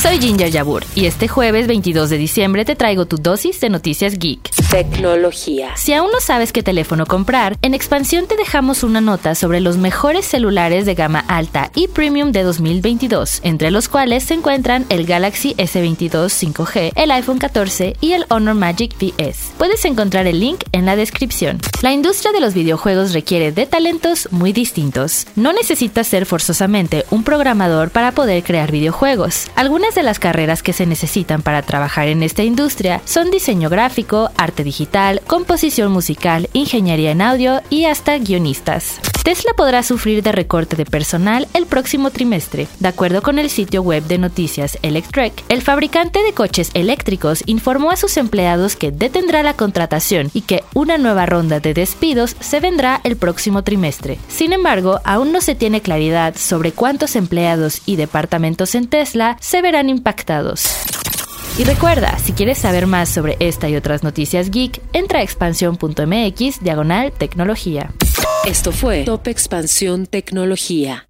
Soy Ginger Yabur y este jueves 22 de diciembre te traigo tu dosis de noticias geek. Tecnología. Si aún no sabes qué teléfono comprar, en Expansión te dejamos una nota sobre los mejores celulares de gama alta y premium de 2022, entre los cuales se encuentran el Galaxy S22 5G, el iPhone 14 y el Honor Magic VS. Puedes encontrar el link en la descripción. La industria de los videojuegos requiere de talentos muy distintos. No necesitas ser forzosamente un programador para poder crear videojuegos. Algunas de las carreras que se necesitan para trabajar en esta industria son diseño gráfico, arte digital, composición musical, ingeniería en audio y hasta guionistas. Tesla podrá sufrir de recorte de personal el próximo trimestre. De acuerdo con el sitio web de noticias Electrek, el fabricante de coches eléctricos informó a sus empleados que detendrá la contratación y que una nueva ronda de despidos se vendrá el próximo trimestre. Sin embargo, aún no se tiene claridad sobre cuántos empleados y departamentos en Tesla se verán impactados. Y recuerda, si quieres saber más sobre esta y otras noticias geek, entra a expansión.mx diagonal tecnología. Esto fue Top Expansión Tecnología.